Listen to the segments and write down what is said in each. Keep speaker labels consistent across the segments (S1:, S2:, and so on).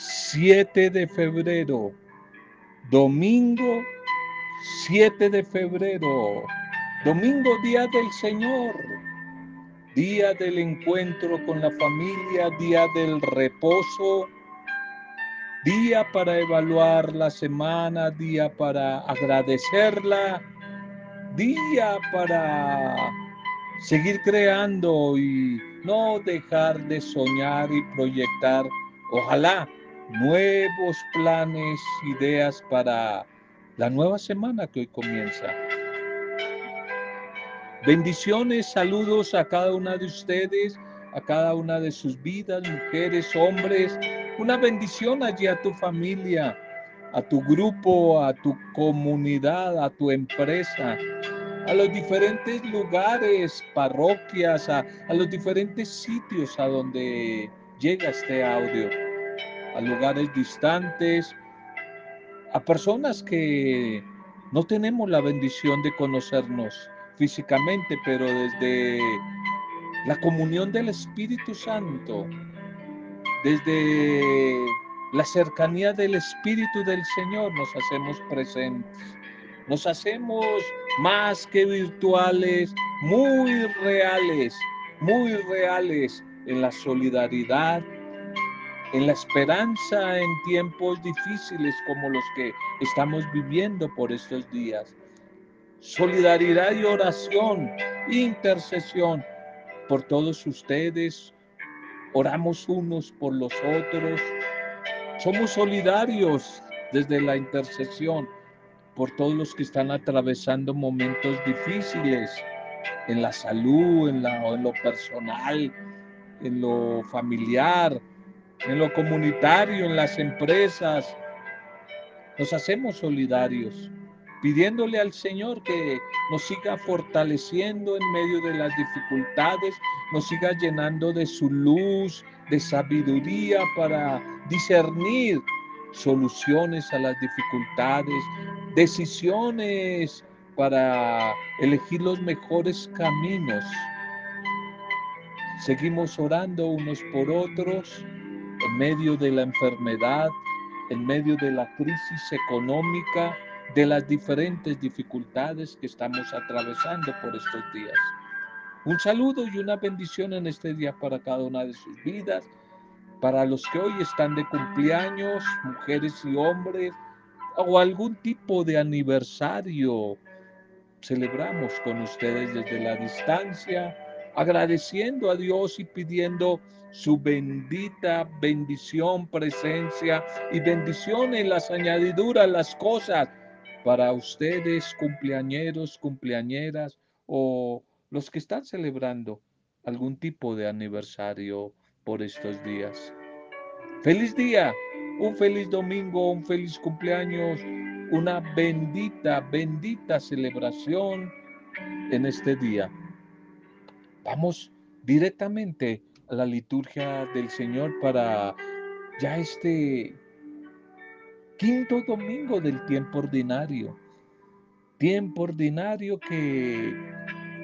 S1: 7 de febrero, domingo 7 de febrero, domingo día del Señor, día del encuentro con la familia, día del reposo, día para evaluar la semana, día para agradecerla, día para seguir creando y no dejar de soñar y proyectar, ojalá, nuevos planes, ideas para la nueva semana que hoy comienza. Bendiciones, saludos a cada una de ustedes, a cada una de sus vidas, mujeres, hombres. Una bendición allí a tu familia, a tu grupo, a tu comunidad, a tu empresa, a los diferentes lugares, parroquias, a, a los diferentes sitios a donde llega este audio, a lugares distantes, a personas que no tenemos la bendición de conocernos físicamente, pero desde la comunión del Espíritu Santo, desde la cercanía del Espíritu del Señor nos hacemos presentes, nos hacemos más que virtuales, muy reales, muy reales en la solidaridad, en la esperanza en tiempos difíciles como los que estamos viviendo por estos días. Solidaridad y oración, intercesión por todos ustedes. Oramos unos por los otros. Somos solidarios desde la intercesión por todos los que están atravesando momentos difíciles en la salud, en, en lo personal, en lo familiar, en lo comunitario, en las empresas. Nos hacemos solidarios, pidiéndole al Señor que nos siga fortaleciendo en medio de las dificultades, nos siga llenando de su luz, de sabiduría para discernir soluciones a las dificultades, decisiones para elegir los mejores caminos. Seguimos orando unos por otros en medio de la enfermedad, en medio de la crisis económica, de las diferentes dificultades que estamos atravesando por estos días. Un saludo y una bendición en este día para cada una de sus vidas, para los que hoy están de cumpleaños, mujeres y hombres, o algún tipo de aniversario. Celebramos con ustedes desde la distancia, agradeciendo a Dios y pidiendo su bendita bendición, presencia y bendición en las añadiduras, las cosas para ustedes, cumpleañeros, cumpleañeras o los que están celebrando algún tipo de aniversario por estos días. Feliz día, un feliz domingo, un feliz cumpleaños, una bendita, bendita celebración en este día. Vamos directamente la liturgia del Señor para ya este quinto domingo del tiempo ordinario. Tiempo ordinario que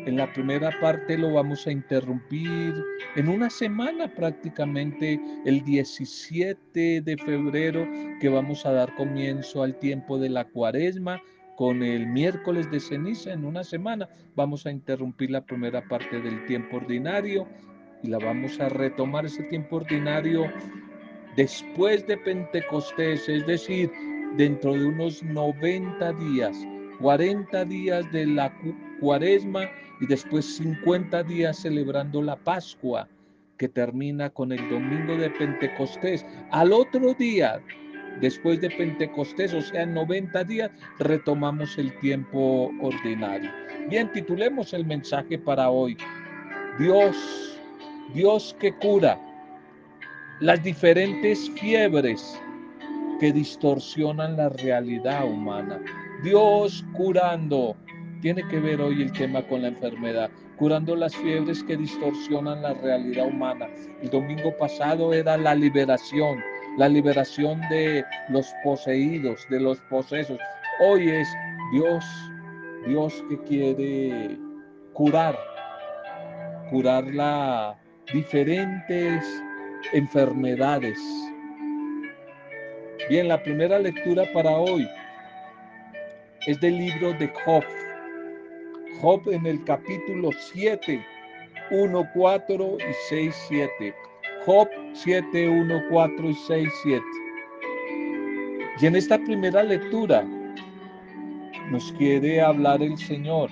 S1: en la primera parte lo vamos a interrumpir en una semana prácticamente, el 17 de febrero, que vamos a dar comienzo al tiempo de la cuaresma con el miércoles de ceniza en una semana. Vamos a interrumpir la primera parte del tiempo ordinario y la vamos a retomar ese tiempo ordinario después de Pentecostés, es decir, dentro de unos 90 días, 40 días de la cuaresma y después 50 días celebrando la Pascua, que termina con el domingo de Pentecostés. Al otro día, después de Pentecostés, o sea, en 90 días, retomamos el tiempo ordinario. Bien, titulemos el mensaje para hoy. Dios Dios que cura las diferentes fiebres que distorsionan la realidad humana. Dios curando. Tiene que ver hoy el tema con la enfermedad, curando las fiebres que distorsionan la realidad humana. El domingo pasado era la liberación, la liberación de los poseídos, de los posesos. Hoy es Dios, Dios que quiere curar, curar la diferentes enfermedades, Bien, la primera lectura para hoy es del libro de Job. Job en el capítulo 7, 1, 4 y 6, 7. Job 7, 1, 4 y 6, 7. Y en esta primera lectura nos quiere hablar el Señor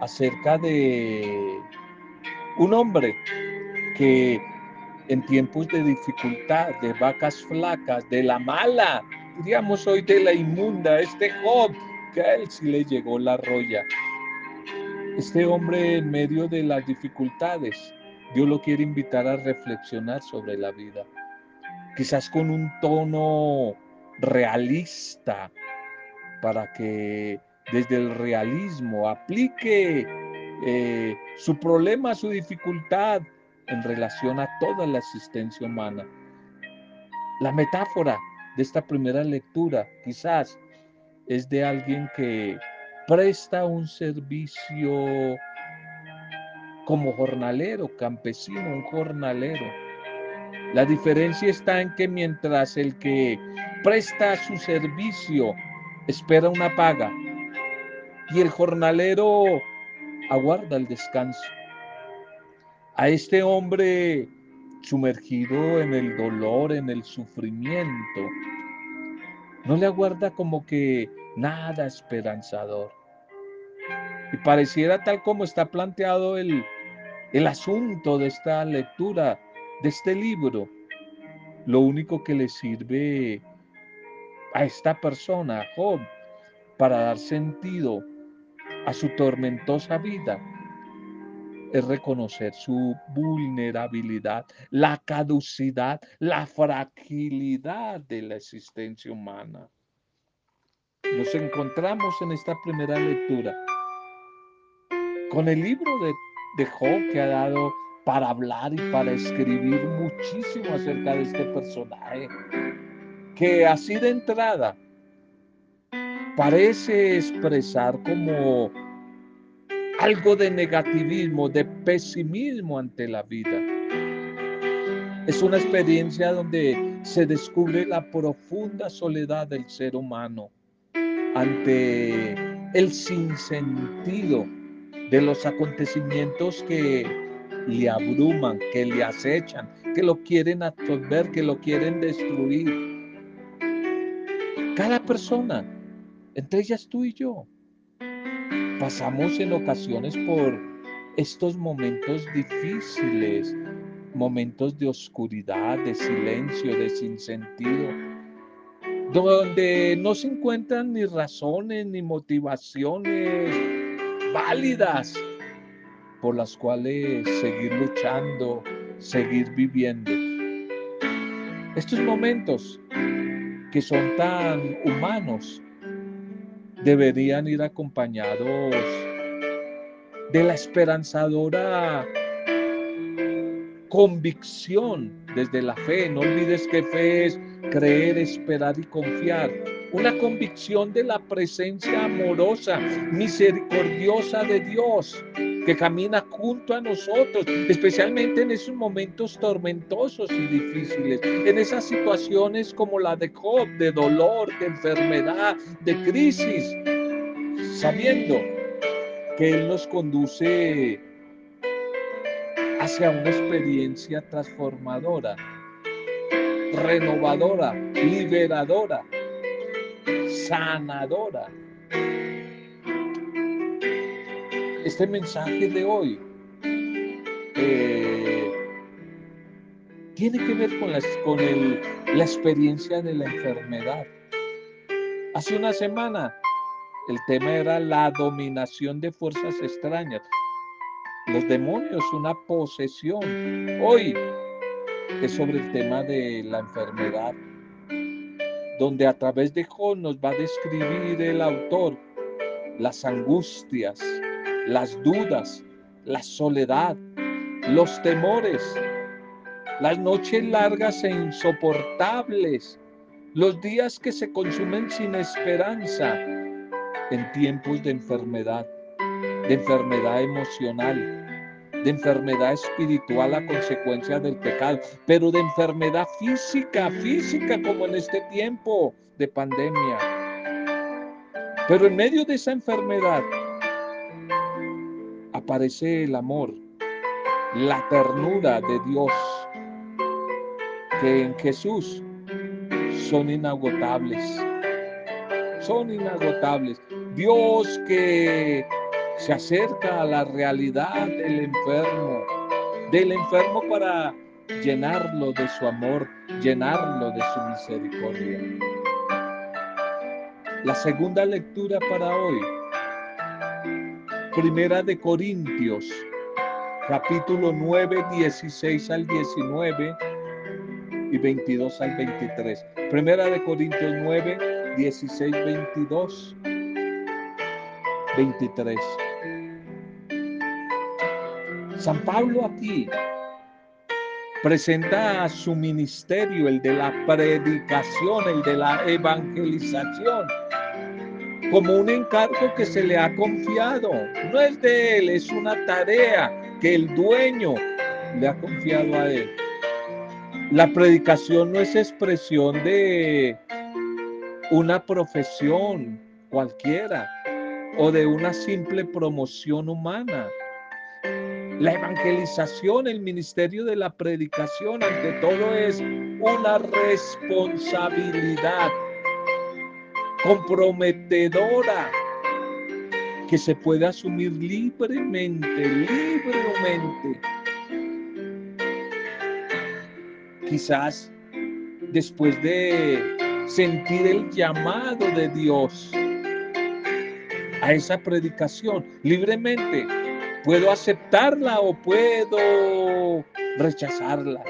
S1: acerca de un hombre que en tiempos de dificultad, de vacas flacas, de la mala, diríamos hoy de la inmunda, este Job, que a él sí le llegó la roya. Este hombre en medio de las dificultades, Dios lo quiere invitar a reflexionar sobre la vida. Quizás con un tono realista para que desde el realismo aplique eh, su problema, su dificultad en relación a toda la existencia humana. La metáfora de esta primera lectura quizás es de alguien que presta un servicio como jornalero, campesino, un jornalero. La diferencia está en que mientras el que presta su servicio espera una paga y el jornalero aguarda el descanso. A este hombre sumergido en el dolor, en el sufrimiento, no le aguarda como que nada esperanzador. Y pareciera tal como está planteado el, el asunto de esta lectura, de este libro, lo único que le sirve a esta persona, a Job, para dar sentido a su tormentosa vida es reconocer su vulnerabilidad, la caducidad, la fragilidad de la existencia humana. Nos encontramos en esta primera lectura con el libro de, de Job que ha dado para hablar y para escribir muchísimo acerca de este personaje, que así de entrada parece expresar como algo de negativismo, de pesimismo ante la vida. Es una experiencia donde se descubre la profunda soledad del ser humano ante el sinsentido de los acontecimientos que le abruman, que le acechan, que lo quieren absorber, que lo quieren destruir. Cada persona, entre ellas tú y yo, pasamos en ocasiones por estos momentos difíciles, momentos de oscuridad, de silencio, de sinsentido, donde no se encuentran ni razones ni motivaciones válidas por las cuales seguir luchando, seguir viviendo. Estos momentos que son tan humanos, deberían ir acompañados de la esperanzadora convicción desde la fe. No olvides que fe es creer, esperar y confiar. Una convicción de la presencia amorosa, misericordiosa de Dios que camina junto a nosotros, especialmente en esos momentos tormentosos y difíciles, en esas situaciones como la de Job, de dolor, de enfermedad, de crisis, sabiendo que Él nos conduce hacia una experiencia transformadora, renovadora, liberadora, sanadora este mensaje de hoy eh, tiene que ver con, con la experiencia de la enfermedad. Hace una semana el tema era la dominación de fuerzas extrañas. Los demonios, una posesión. Hoy es sobre el tema de la enfermedad, donde a través de Job nos va a describir el autor las angustias, las dudas, la soledad, los temores, las noches largas e insoportables, los días que se consumen sin esperanza en tiempos de enfermedad, de enfermedad emocional, de enfermedad espiritual a consecuencia del pecado, pero de enfermedad física, física como en este tiempo de pandemia. Pero en medio de esa enfermedad aparece el amor, la ternura de Dios, que en Jesús son inagotables. Son inagotables. Dios que se acerca a la realidad del enfermo, del enfermo para llenarlo de su amor, llenarlo de su misericordia. La segunda lectura para hoy, Primera de Corintios, capítulo 9, 16 al 19 y 22 al 23. Primera de Corintios 9, 16, 22, 23. San Pablo aquí presenta su ministerio, el de la predicación, el de la evangelización, como un encargo que se le ha confiado. No es de él, es una tarea que el dueño le ha confiado a él. La predicación no es expresión de una profesión cualquiera o de una simple promoción humana. La evangelización, el ministerio de la predicación, ante todo es una responsabilidad comprometedora que se puede asumir libremente, libremente. Quizás después de sentir el llamado de Dios a esa predicación libremente, puedo aceptarla o puedo rechazarla.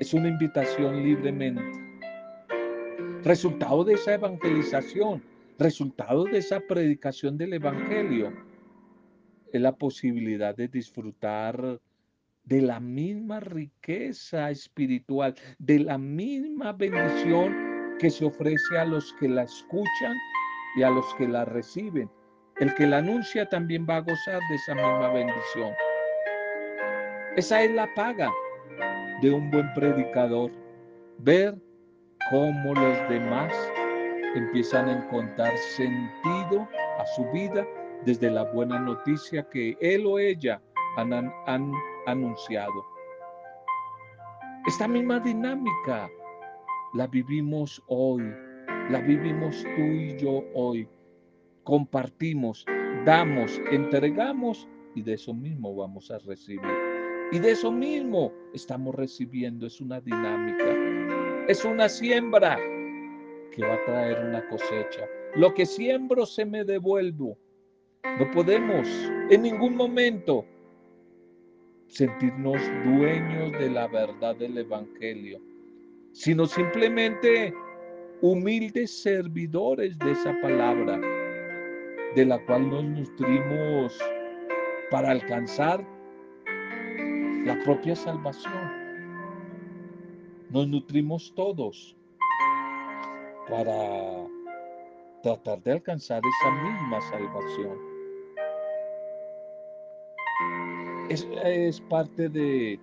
S1: Es una invitación libremente. Resultado de esa evangelización, resultado de esa predicación del Evangelio, es la posibilidad de disfrutar de la misma riqueza espiritual, de la misma bendición que se ofrece a los que la escuchan y a los que la reciben. El que la anuncia también va a gozar de esa misma bendición. Esa es la paga de un buen predicador. Ver cómo los demás empiezan a encontrar sentido a su vida desde la buena noticia que él o ella han, anunciado. Esta misma dinámica la vivimos hoy, la vivimos tú y yo hoy. Compartimos, damos, entregamos y de eso mismo vamos a recibir. Y de eso mismo estamos recibiendo. Es una dinámica. Es una siembra que va a traer una cosecha. Lo que siembro se me devuelvo. No podemos en ningún momento sentirnos dueños de la verdad del Evangelio, sino simplemente humildes servidores de esa palabra, de la cual nos nutrimos para alcanzar la propia salvación. Nos nutrimos todos para tratar de alcanzar esa misma salvación. es, parte de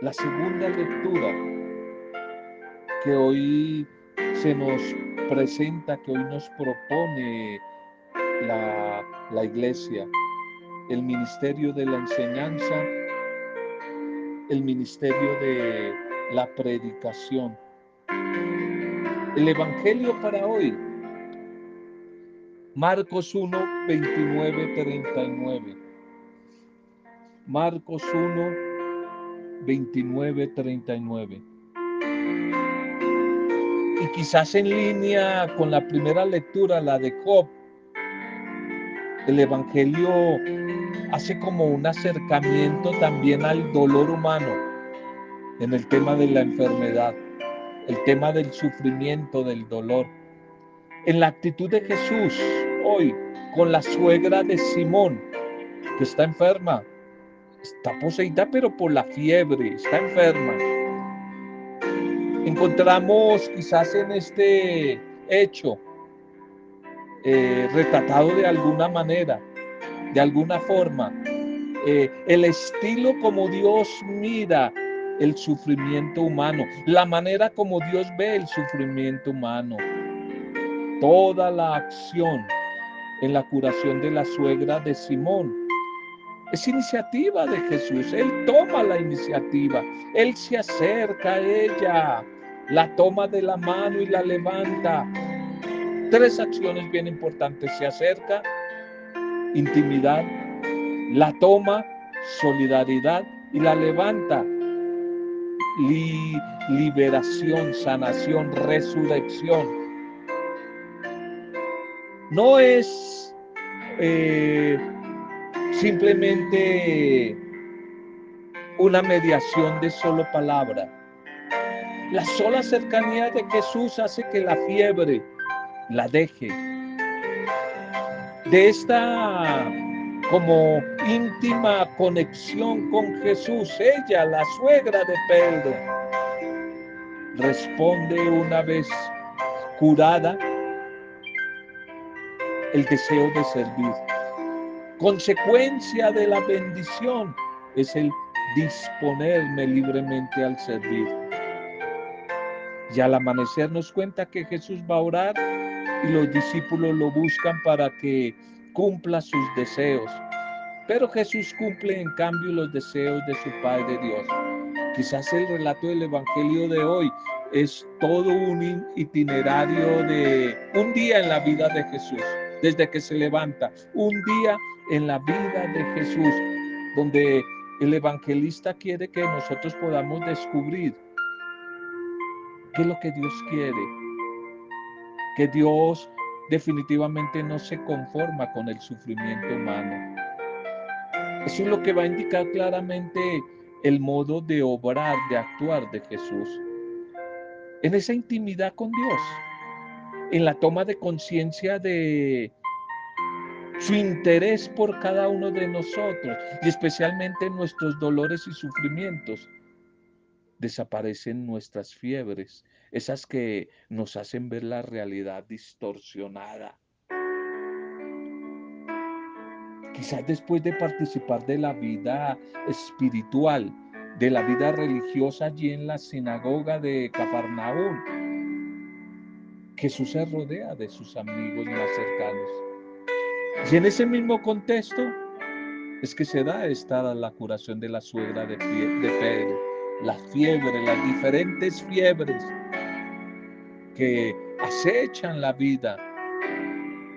S1: la segunda lectura que hoy se nos presenta, que hoy nos propone la, la, iglesia, el ministerio de la enseñanza, el ministerio de la predicación. El Evangelio para hoy, Marcos 1, 29, 39. Marcos 1, 29, 39. Y quizás en línea con la primera lectura, la de Job, el Evangelio hace como un acercamiento también al dolor humano en el tema de la enfermedad, el tema del sufrimiento, del dolor. En la actitud de Jesús hoy con la suegra de Simón, que está enferma, está poseída pero por la fiebre, está enferma. Encontramos quizás en este hecho eh, retratado de alguna manera, de alguna forma, eh, el estilo como Dios mira el sufrimiento humano, la manera como Dios ve el sufrimiento humano. Toda la acción en la curación de la suegra de Simón es iniciativa de Jesús. Él toma la iniciativa. Él se acerca a ella, la toma de la mano y la levanta. Tres acciones bien importantes. Se acerca, intimidad, la toma, solidaridad y la levanta. liberación, sanación, resurrección. No es eh, simplemente una mediación de solo palabra. La sola cercanía de Jesús hace que la fiebre la deje. De esta como íntima conexión con Jesús, ella, la suegra de Pedro, responde una vez curada el deseo de servir. Consecuencia de la bendición es el disponerme libremente al servir. Y al amanecer nos cuenta que Jesús va a orar y los discípulos lo buscan para que cumpla sus deseos. Pero Jesús cumple en cambio los deseos de su Padre Dios. Quizás el relato del Evangelio de hoy es todo un itinerario de un día en la vida de Jesús, desde que se levanta, un día en la vida de Jesús, donde el evangelista quiere que nosotros podamos descubrir qué es lo que Dios quiere, que Dios definitivamente no se conforma con el sufrimiento humano. Eso es lo que va a indicar claramente el modo de obrar, de actuar de Jesús. En esa intimidad con Dios, en la toma de conciencia de su interés por cada uno de nosotros y especialmente nuestros dolores y sufrimientos. Desaparecen nuestras fiebres, esas que nos hacen ver la realidad distorsionada. Quizás después de participar de la vida espiritual, de la vida religiosa allí en la sinagoga de Cafarnaúm, Jesús se rodea de sus amigos más cercanos. Y en ese mismo contexto es que se da esta la curación de la suegra de, de Pedro, la fiebre, las diferentes fiebres que acechan la vida,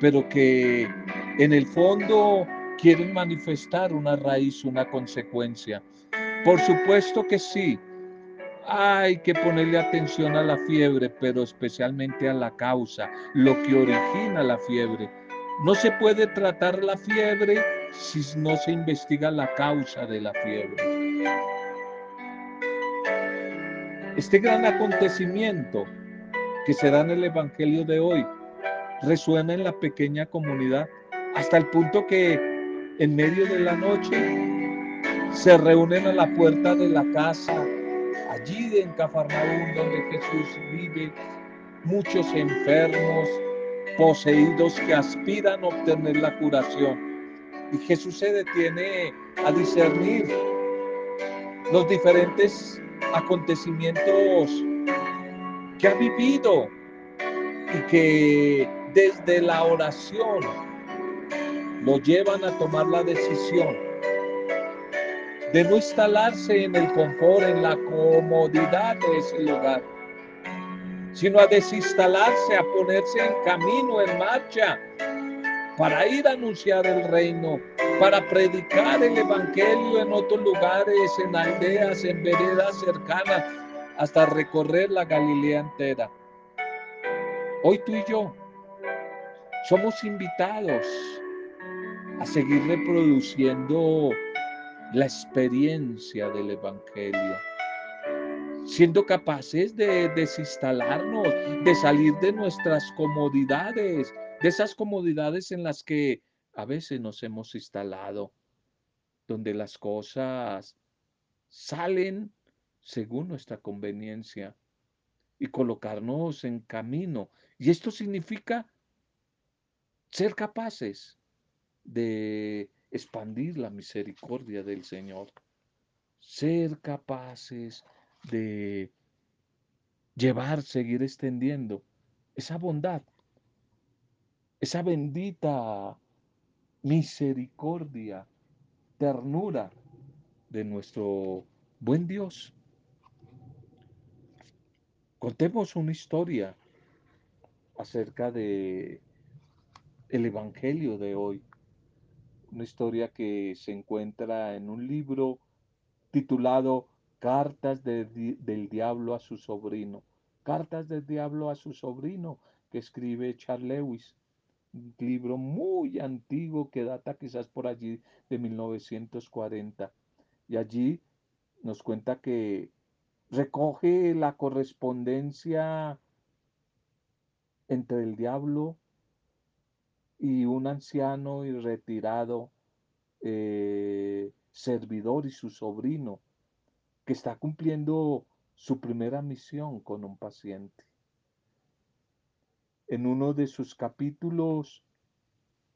S1: pero que en el fondo quieren manifestar una raíz, una consecuencia. Por supuesto que sí, hay que ponerle atención a la fiebre, pero especialmente a la causa, lo que origina la fiebre. No se puede tratar la fiebre si no se investiga la causa de la fiebre. Este gran acontecimiento que se da en el Evangelio de hoy resuena en la pequeña comunidad hasta el punto que en medio de la noche se reúnen a la puerta de la casa, allí en Cafarnaúm donde Jesús vive, muchos enfermos, poseídos que aspiran a obtener la curación. Y Jesús se detiene a discernir los diferentes acontecimientos que ha vivido y que desde la oración lo llevan a tomar la decisión de no instalarse en el confort, en la comodidad de ese lugar sino a desinstalarse, a ponerse en camino, en marcha, para ir a anunciar el reino, para predicar el Evangelio en otros lugares, en aldeas, en veredas cercanas, hasta recorrer la Galilea entera. Hoy tú y yo somos invitados a seguir reproduciendo la experiencia del Evangelio siendo capaces de desinstalarnos, de salir de nuestras comodidades, de esas comodidades en las que a veces nos hemos instalado, donde las cosas salen según nuestra conveniencia y colocarnos en camino. Y esto significa ser capaces de expandir la misericordia del Señor, ser capaces de llevar, seguir extendiendo esa bondad, esa bendita misericordia, ternura de nuestro buen Dios. Contemos una historia acerca de el evangelio de hoy. Una historia que se encuentra en un libro titulado Cartas del diablo a su sobrino. Cartas del diablo a su sobrino que escribe Charles Lewis. Un libro muy antiguo que data quizás por allí de 1940. Y allí nos cuenta que recoge la correspondencia entre el diablo y un anciano y retirado eh, servidor y su sobrino que está cumpliendo su primera misión con un paciente. En uno de sus capítulos,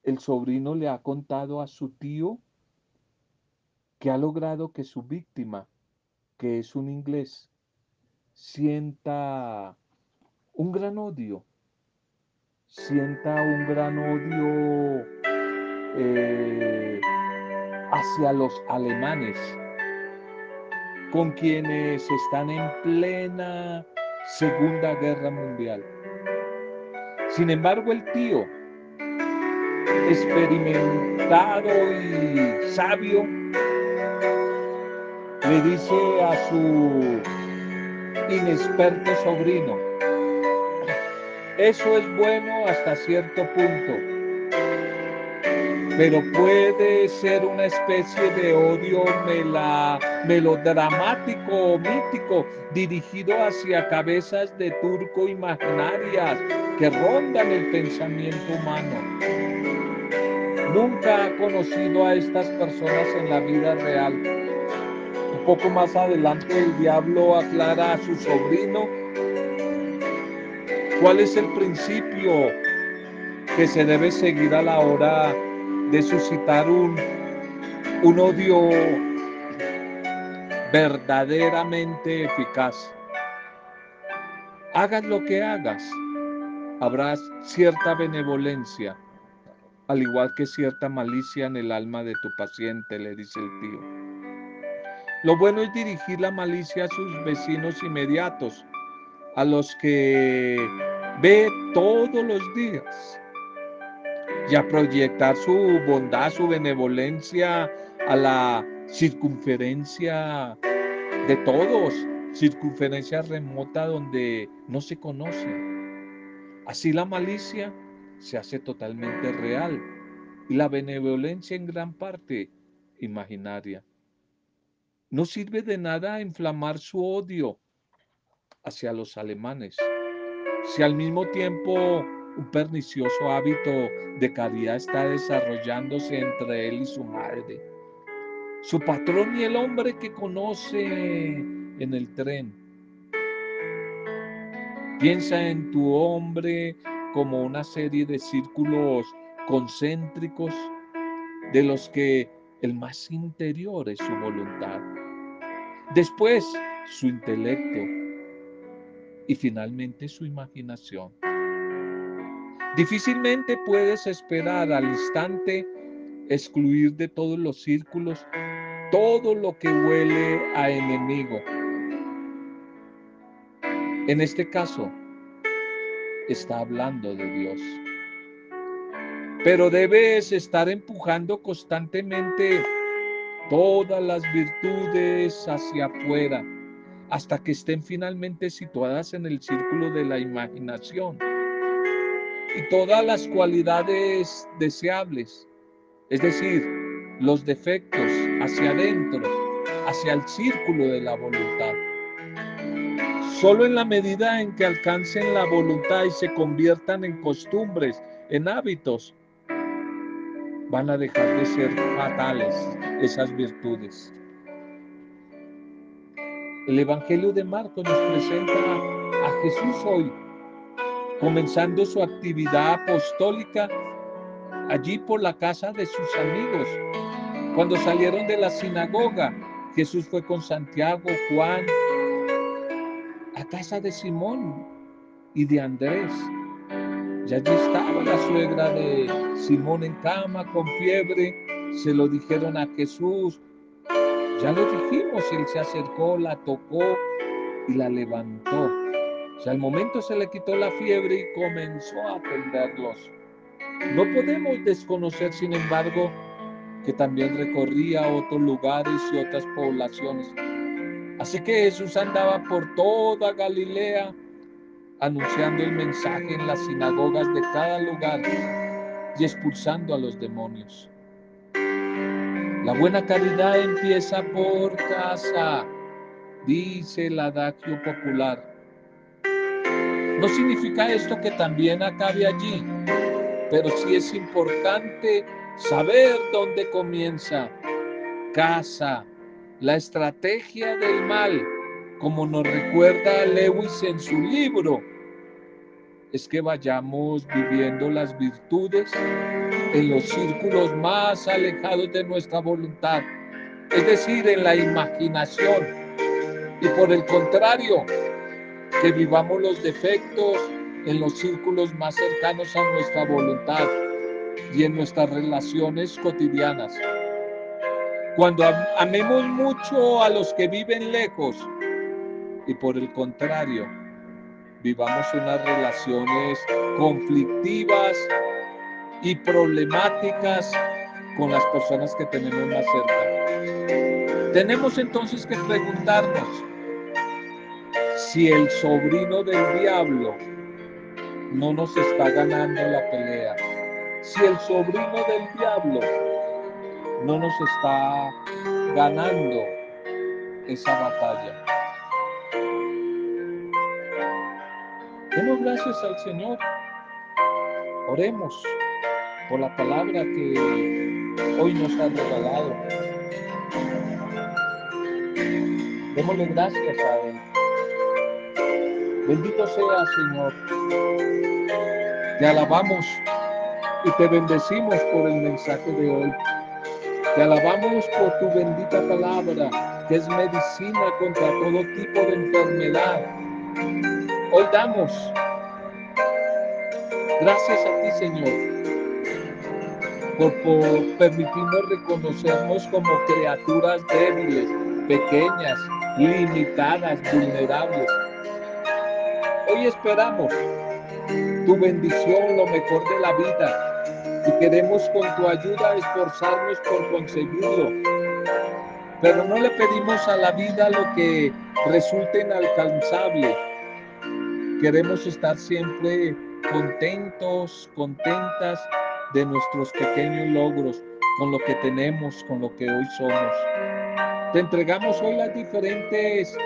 S1: el sobrino le ha contado a su tío que ha logrado que su víctima, que es un inglés, sienta un gran odio, sienta un gran odio eh, hacia los alemanes con quienes están en plena Segunda Guerra Mundial. Sin embargo, el tío, experimentado y sabio, le dice a su inexperto sobrino, eso es bueno hasta cierto punto pero puede ser una especie de odio melodramático o mítico dirigido hacia cabezas de turco imaginarias que rondan el pensamiento humano. Nunca ha conocido a estas personas en la vida real. Un poco más adelante el diablo aclara a su sobrino cuál es el principio que se debe seguir a la hora de suscitar un, un odio verdaderamente eficaz. Hagas lo que hagas, habrá cierta benevolencia, al igual que cierta malicia en el alma de tu paciente, le dice el tío. Lo bueno es dirigir la malicia a sus vecinos inmediatos, a los que ve todos los días y a proyectar su bondad, su benevolencia a la circunferencia de todos, circunferencia remota donde no se conoce. Así la malicia se hace totalmente real y la benevolencia en gran parte imaginaria. No sirve de nada inflamar su odio hacia los alemanes si al mismo tiempo un pernicioso hábito de caridad está desarrollándose entre él y su madre. Su patrón y el hombre que conoce en el tren. Piensa en tu hombre como una serie de círculos concéntricos de los que el más interior es su voluntad. Después, su intelecto y finalmente su imaginación. Difícilmente puedes esperar al instante excluir de todos los círculos todo lo que huele a enemigo. En este caso, está hablando de Dios. Pero debes estar empujando constantemente todas las virtudes hacia afuera hasta que estén finalmente situadas en el círculo de la imaginación y todas las cualidades deseables, es decir, los defectos hacia adentro, hacia el círculo de la voluntad. Solo en la medida en que alcancen la voluntad y se conviertan en costumbres, en hábitos, van a dejar de ser fatales esas virtudes. El Evangelio de Marcos nos presenta a Jesús hoy comenzando su actividad apostólica allí por la casa de sus amigos. Cuando salieron de la sinagoga, Jesús fue con Santiago, Juan, a casa de Simón y de Andrés. Y allí estaba la suegra de Simón en cama con fiebre. Se lo dijeron a Jesús. Ya lo dijimos, él se acercó, la tocó y la levantó. al momento se le quitó la fiebre y comenzó a atenderlos. No podemos desconocer, sin embargo, que también recorría otros lugares y otras poblaciones. Así que Jesús andaba por toda Galilea anunciando el mensaje en las sinagogas de cada lugar y expulsando a los demonios. La buena caridad empieza por casa, dice el adagio popular. No significa esto que también acabe allí, pero sí es importante saber dónde comienza. Casa, la estrategia del mal, como nos recuerda Lewis en su libro, es que vayamos viviendo las virtudes en los círculos más alejados de nuestra voluntad, es decir, en la imaginación. Y por el contrario, que vivamos los defectos en los círculos más cercanos a nuestra voluntad y en nuestras relaciones cotidianas. Cuando amemos mucho a los que viven lejos y por el contrario, vivamos unas relaciones conflictivas y problemáticas con las personas que tenemos más cerca. Tenemos entonces que preguntarnos si el sobrino del diablo no nos está ganando la pelea. Si el sobrino del diablo no nos está ganando esa batalla. Demos gracias al Señor. Oremos por la palabra que hoy nos ha regalado. Démosle gracias a Él. Bendito sea, Señor. Te alabamos y te bendecimos por el mensaje de hoy. Te alabamos por tu bendita palabra, que es medicina contra todo tipo de enfermedad. Hoy damos gracias a ti, Señor, por, permitirnos reconocernos como criaturas débiles, pequeñas, limitadas, vulnerables Hoy esperamos tu bendición, lo mejor de la vida, y queremos con tu ayuda esforzarnos por conseguirlo. Pero no le pedimos a la vida lo que resulte inalcanzable. Queremos estar siempre contentos, contentas de nuestros pequeños logros, con lo que tenemos, con lo que hoy somos. Te entregamos hoy las diferentes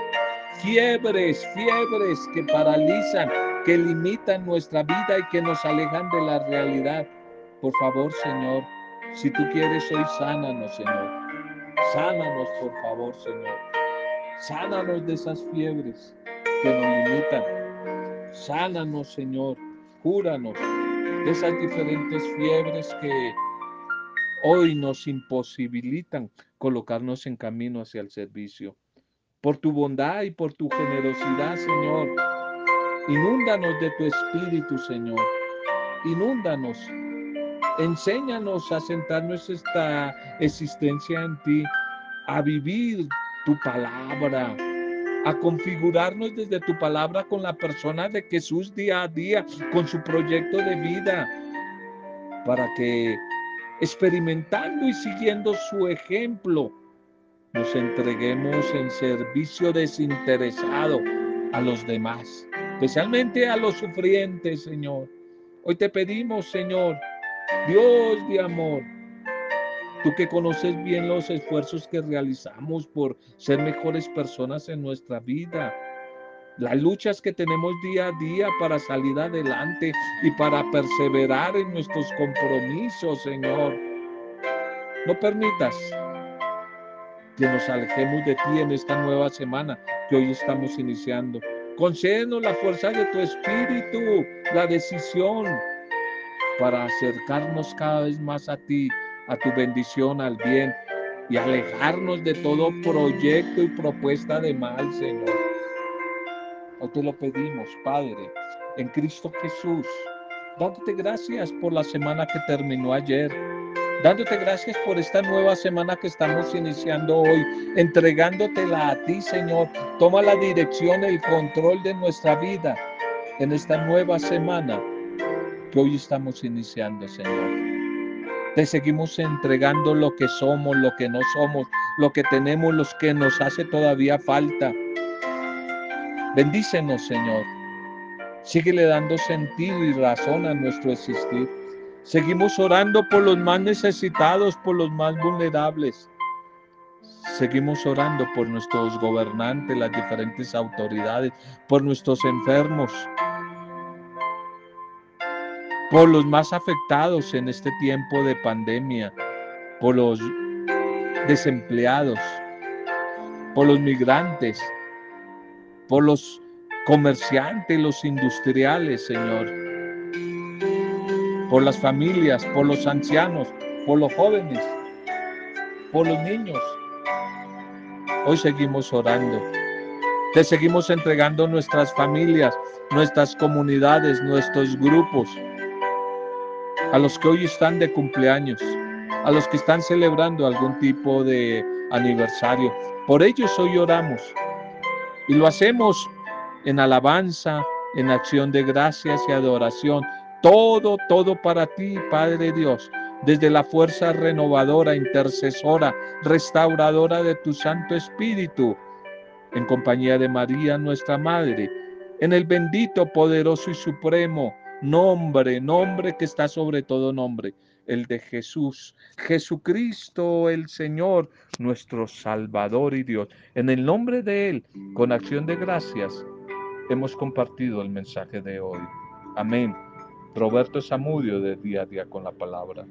S1: fiebres, fiebres que paralizan, que limitan nuestra vida y que nos alejan de la realidad. Por favor, Señor, si tú quieres hoy, sánanos, Señor. Sánanos, por favor, Señor. Sánanos de esas fiebres que nos limitan. Sánanos, Señor. Cúranos de esas diferentes fiebres que hoy nos imposibilitan colocarnos en camino hacia el servicio por tu bondad y por tu generosidad, Señor. Inúndanos de tu espíritu, Señor. Inúndanos. Enséñanos a sentarnos esta existencia en ti, a vivir tu palabra, a configurarnos desde tu palabra con la persona de Jesús día a día, con su proyecto de vida, para que experimentando y siguiendo su ejemplo, nos entreguemos en servicio desinteresado a los demás, especialmente a los sufrientes, Señor. Hoy te pedimos, Señor, Dios de amor, tú que conoces bien los esfuerzos que realizamos por ser mejores personas en nuestra vida, las luchas que tenemos día a día para salir adelante y para perseverar en nuestros compromisos, Señor. No permitas que nos alejemos de ti en esta nueva semana que hoy estamos iniciando. Concédenos la fuerza de tu espíritu, la decisión para acercarnos cada vez más a ti, a tu bendición, al bien y alejarnos de todo proyecto y propuesta de mal, Señor. Hoy te lo pedimos, Padre, en Cristo Jesús, dándote gracias por la semana que terminó ayer, dándote gracias por esta nueva semana que estamos iniciando hoy, entregándotela a ti, Señor. Toma la dirección, el control de nuestra vida en esta nueva semana que hoy estamos iniciando, Señor. Te seguimos entregando lo que somos, lo que no somos, lo que tenemos, lo que nos hace todavía falta. Bendícenos, Señor. Síguele dando sentido y razón a nuestro existir. Seguimos orando por los más necesitados, por los más vulnerables. Seguimos orando por nuestros gobernantes, las diferentes autoridades, por nuestros enfermos, por los más afectados en este tiempo de pandemia, por los desempleados, por los migrantes, por los comerciantes, los industriales, Señor, por las familias, por los ancianos, por los jóvenes, por los niños. Hoy seguimos orando. Te seguimos entregando nuestras familias, nuestras comunidades, nuestros grupos a los que hoy están de cumpleaños, a los que están celebrando algún tipo de aniversario. Por ellos hoy oramos y lo hacemos en alabanza, en acción de gracias y adoración. Todo, todo para ti, Padre Dios, desde la fuerza renovadora, intercesora, restauradora de tu Santo Espíritu, en compañía de María, nuestra Madre, en el bendito, poderoso y supremo nombre, nombre que está sobre todo nombre, el de Jesús, Jesucristo el Señor, nuestro Salvador y Dios. En el nombre de Él, con acción de gracias, hemos compartido el mensaje de hoy. Amén. Roberto Zamudio de día a día con la palabra.